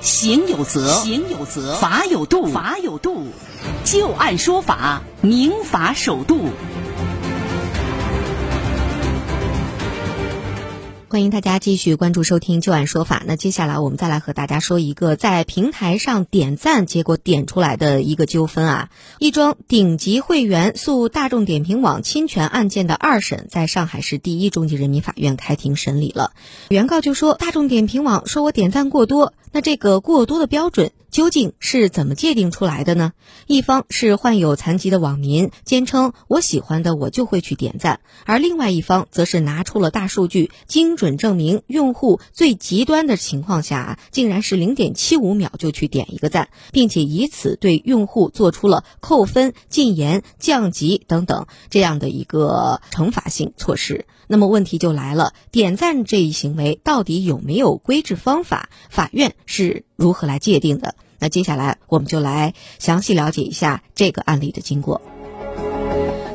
行有责，行有责；法有度，法有度。就案说法，明法守度。欢迎大家继续关注收听《旧案说法》。那接下来我们再来和大家说一个在平台上点赞结果点出来的一个纠纷啊。一桩顶级会员诉大众点评网侵权案件的二审，在上海市第一中级人民法院开庭审理了。原告就说，大众点评网说我点赞过多，那这个过多的标准。究竟是怎么界定出来的呢？一方是患有残疾的网民，坚称我喜欢的我就会去点赞；而另外一方则是拿出了大数据，精准证明用户最极端的情况下，竟然是零点七五秒就去点一个赞，并且以此对用户做出了扣分、禁言、降级等等这样的一个惩罚性措施。那么问题就来了，点赞这一行为到底有没有规制方法？法院是如何来界定的？那接下来我们就来详细了解一下这个案例的经过。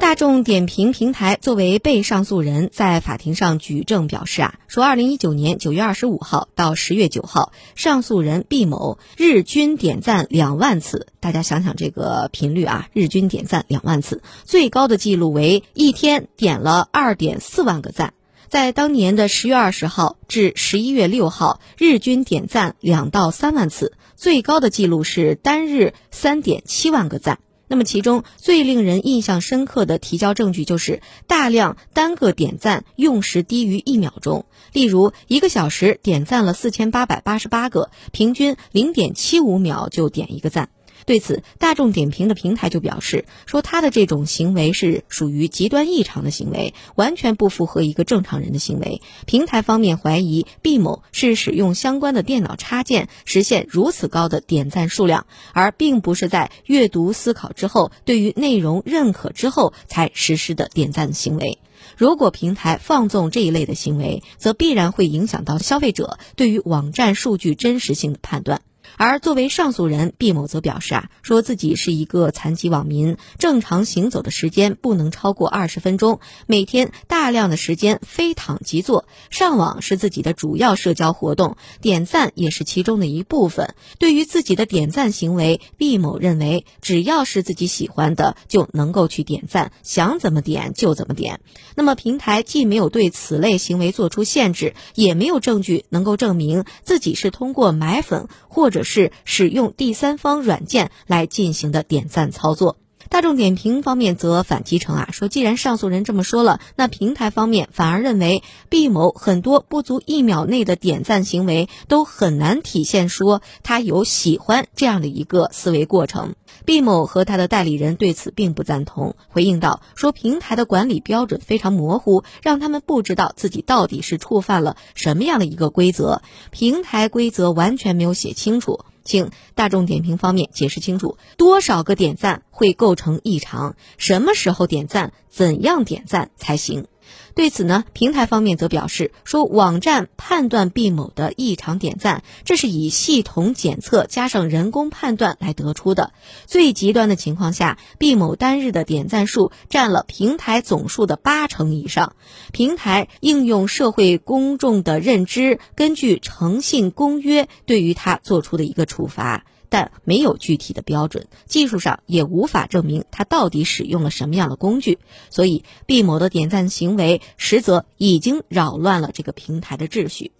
大众点评平台作为被上诉人，在法庭上举证表示啊，说二零一九年九月二十五号到十月九号，上诉人毕某日均点赞两万次。大家想想这个频率啊，日均点赞两万次，最高的记录为一天点了二点四万个赞。在当年的十月二十号至十一月六号，日均点赞两到三万次，最高的记录是单日三点七万个赞。那么，其中最令人印象深刻的提交证据就是大量单个点赞用时低于一秒钟，例如一个小时点赞了四千八百八十八个，平均零点七五秒就点一个赞。对此，大众点评的平台就表示说，他的这种行为是属于极端异常的行为，完全不符合一个正常人的行为。平台方面怀疑毕某是使用相关的电脑插件实现如此高的点赞数量，而并不是在阅读思考之后，对于内容认可之后才实施的点赞行为。如果平台放纵这一类的行为，则必然会影响到消费者对于网站数据真实性的判断。而作为上诉人毕某则表示啊，说自己是一个残疾网民，正常行走的时间不能超过二十分钟，每天大量的时间非躺即坐，上网是自己的主要社交活动，点赞也是其中的一部分。对于自己的点赞行为，毕某认为，只要是自己喜欢的，就能够去点赞，想怎么点就怎么点。那么平台既没有对此类行为做出限制，也没有证据能够证明自己是通过买粉或者。是使用第三方软件来进行的点赞操作。大众点评方面则反击称啊，说既然上诉人这么说了，那平台方面反而认为毕某很多不足一秒内的点赞行为都很难体现说他有喜欢这样的一个思维过程。毕某和他的代理人对此并不赞同，回应道说平台的管理标准非常模糊，让他们不知道自己到底是触犯了什么样的一个规则，平台规则完全没有写清楚。请大众点评方面解释清楚，多少个点赞会构成异常？什么时候点赞？怎样点赞才行？对此呢，平台方面则表示说，网站判断毕某的异常点赞，这是以系统检测加上人工判断来得出的。最极端的情况下，毕某单日的点赞数占了平台总数的八成以上。平台应用社会公众的认知，根据诚信公约对于他做出的一个处罚。但没有具体的标准，技术上也无法证明他到底使用了什么样的工具，所以毕某的点赞行为实则已经扰乱了这个平台的秩序。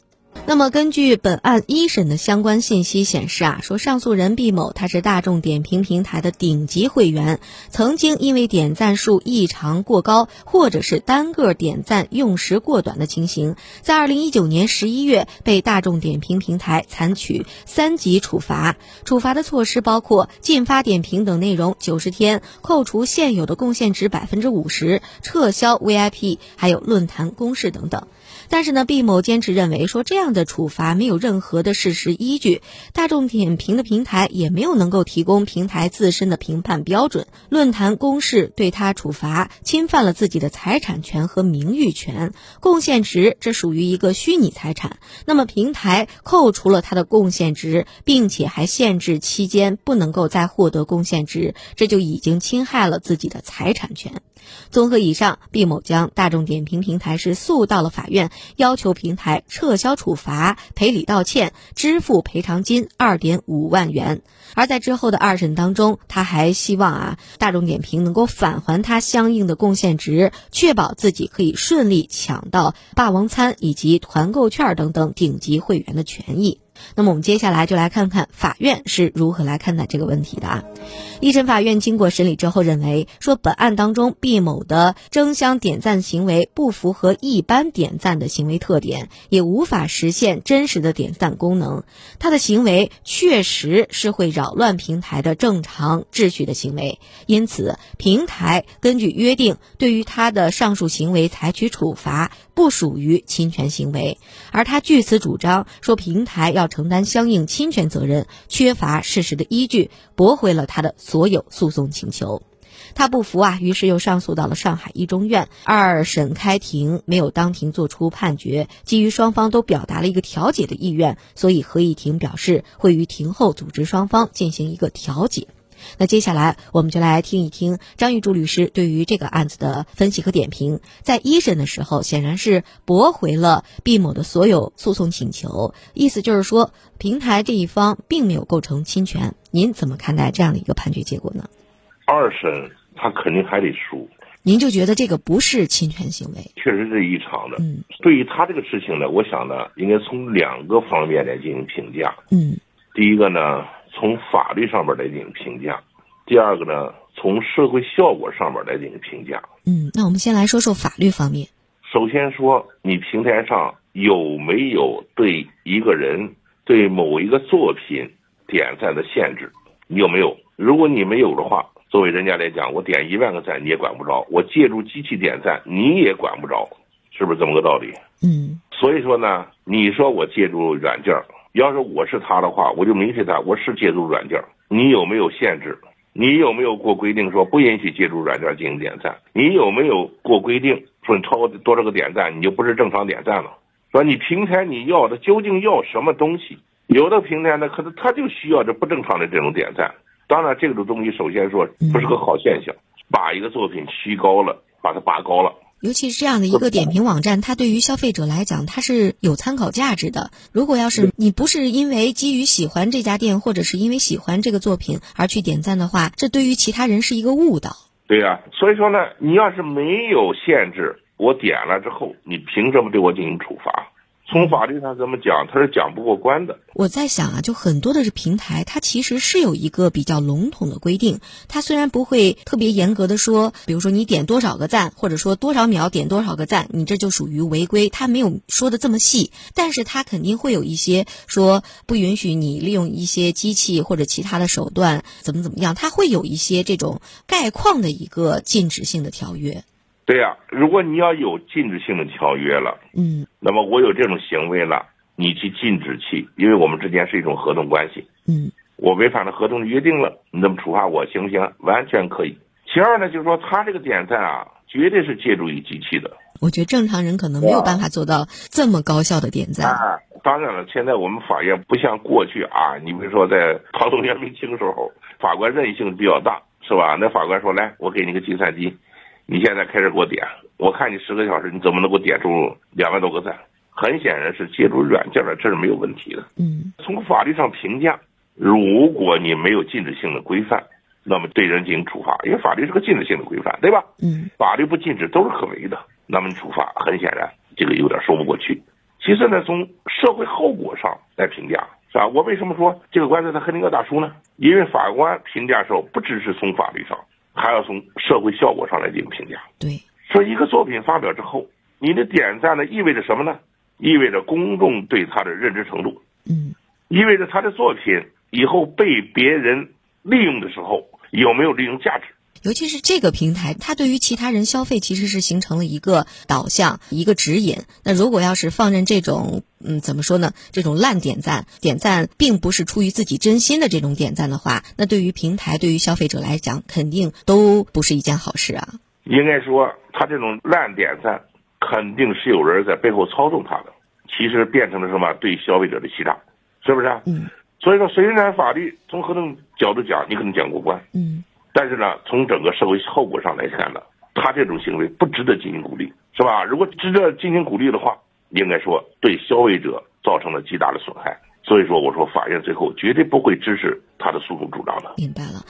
那么，根据本案一审的相关信息显示啊，说上诉人毕某他是大众点评平台的顶级会员，曾经因为点赞数异常过高，或者是单个点赞用时过短的情形，在二零一九年十一月被大众点评平台采取三级处罚。处罚的措施包括禁发点评等内容九十天，扣除现有的贡献值百分之五十，撤销 VIP，还有论坛公示等等。但是呢，毕某坚持认为说这样的处罚没有任何的事实依据，大众点评的平台也没有能够提供平台自身的评判标准，论坛公示对他处罚侵犯了自己的财产权和名誉权，贡献值这属于一个虚拟财产，那么平台扣除了他的贡献值，并且还限制期间不能够再获得贡献值，这就已经侵害了自己的财产权。综合以上，毕某将大众点评平台是诉到了法院要求平台撤销处罚、赔礼道歉、支付赔偿金二点五万元。而在之后的二审当中，他还希望啊，大众点评能够返还他相应的贡献值，确保自己可以顺利抢到霸王餐以及团购券等等顶级会员的权益。那么我们接下来就来看看法院是如何来看待这个问题的啊。一审法院经过审理之后认为，说本案当中毕某的争相点赞行为不符合一般点赞的行为特点，也无法实现真实的点赞功能。他的行为确实是会扰乱平台的正常秩序的行为，因此平台根据约定对于他的上述行为采取处罚，不属于侵权行为。而他据此主张说平台要承担相应侵权责任，缺乏事实的依据，驳回了他的所有诉讼请求。他不服啊，于是又上诉到了上海一中院。二审开庭没有当庭作出判决，基于双方都表达了一个调解的意愿，所以合议庭表示会于庭后组织双方进行一个调解。那接下来我们就来听一听张玉柱律师对于这个案子的分析和点评。在一审的时候，显然是驳回了毕某的所有诉讼请求，意思就是说平台这一方并没有构成侵权。您怎么看待这样的一个判决结果呢？二审他肯定还得输。您就觉得这个不是侵权行为？确实是异常的。嗯，对于他这个事情呢，我想呢，应该从两个方面来进行评价。嗯，第一个呢。从法律上面来进行评价，第二个呢，从社会效果上面来进行评价。嗯，那我们先来说说法律方面。首先说，你平台上有没有对一个人、对某一个作品点赞的限制？你有没有？如果你没有的话，作为人家来讲，我点一万个赞你也管不着，我借助机器点赞你也管不着，是不是这么个道理？嗯。所以说呢，你说我借助软件。要是我是他的话，我就明确他，我是借助软件。你有没有限制？你有没有过规定说不允许借助软件进行点赞？你有没有过规定说你超过多少个点赞你就不是正常点赞了？说你平台你要的究竟要什么东西？有的平台呢，可能他就需要这不正常的这种点赞。当然，这种东西首先说不是个好现象，把一个作品虚高了，把它拔高了。尤其是这样的一个点评网站，它对于消费者来讲，它是有参考价值的。如果要是你不是因为基于喜欢这家店，或者是因为喜欢这个作品而去点赞的话，这对于其他人是一个误导。对呀，所以说呢，你要是没有限制，我点了之后，你凭什么对我进行处罚？从法律上怎么讲，他是讲不过关的。我在想啊，就很多的这平台，它其实是有一个比较笼统的规定。它虽然不会特别严格的说，比如说你点多少个赞，或者说多少秒点多少个赞，你这就属于违规。它没有说的这么细，但是它肯定会有一些说不允许你利用一些机器或者其他的手段，怎么怎么样，它会有一些这种概况的一个禁止性的条约。对呀，如果你要有禁止性的条约了，嗯，那么我有这种行为了，你去禁止去，因为我们之间是一种合同关系，嗯，我违反了合同的约定了，你这么处罚我行不行？完全可以。其二呢，就是说他这个点赞啊，绝对是借助于机器的。我觉得正常人可能没有办法做到这么高效的点赞。啊，当然了，现在我们法院不像过去啊，你比如说在唐宋元明清时候，法官任性比较大，是吧？那法官说来，我给你个计算机。你现在开始给我点，我看你十个小时，你怎么能够点出两万多个赞？很显然是借助软件的，这是没有问题的。嗯，从法律上评价，如果你没有禁止性的规范，那么对人进行处罚，因为法律是个禁止性的规范，对吧？嗯，法律不禁止都是可为的，那么你处罚很显然这个有点说不过去。其次呢，从社会后果上来评价，是吧？我为什么说这个官司他肯定要打输呢？因为法官评价时候不只是从法律上。还要从社会效果上来进行评价。对，说一个作品发表之后，你的点赞呢，意味着什么呢？意味着公众对他的认知程度。嗯，意味着他的作品以后被别人利用的时候有没有利用价值。尤其是这个平台，它对于其他人消费其实是形成了一个导向、一个指引。那如果要是放任这种，嗯，怎么说呢？这种烂点赞，点赞并不是出于自己真心的这种点赞的话，那对于平台、对于消费者来讲，肯定都不是一件好事啊。应该说，他这种烂点赞，肯定是有人在背后操纵他的。其实变成了什么？对消费者的欺诈，是不是？嗯。所以说，虽然法律从合同角度讲，你可能讲过关。嗯。但是呢，从整个社会后果上来看呢，他这种行为不值得进行鼓励，是吧？如果值得进行鼓励的话，应该说对消费者造成了极大的损害。所以说，我说法院最后绝对不会支持他的诉讼主张的。明白了。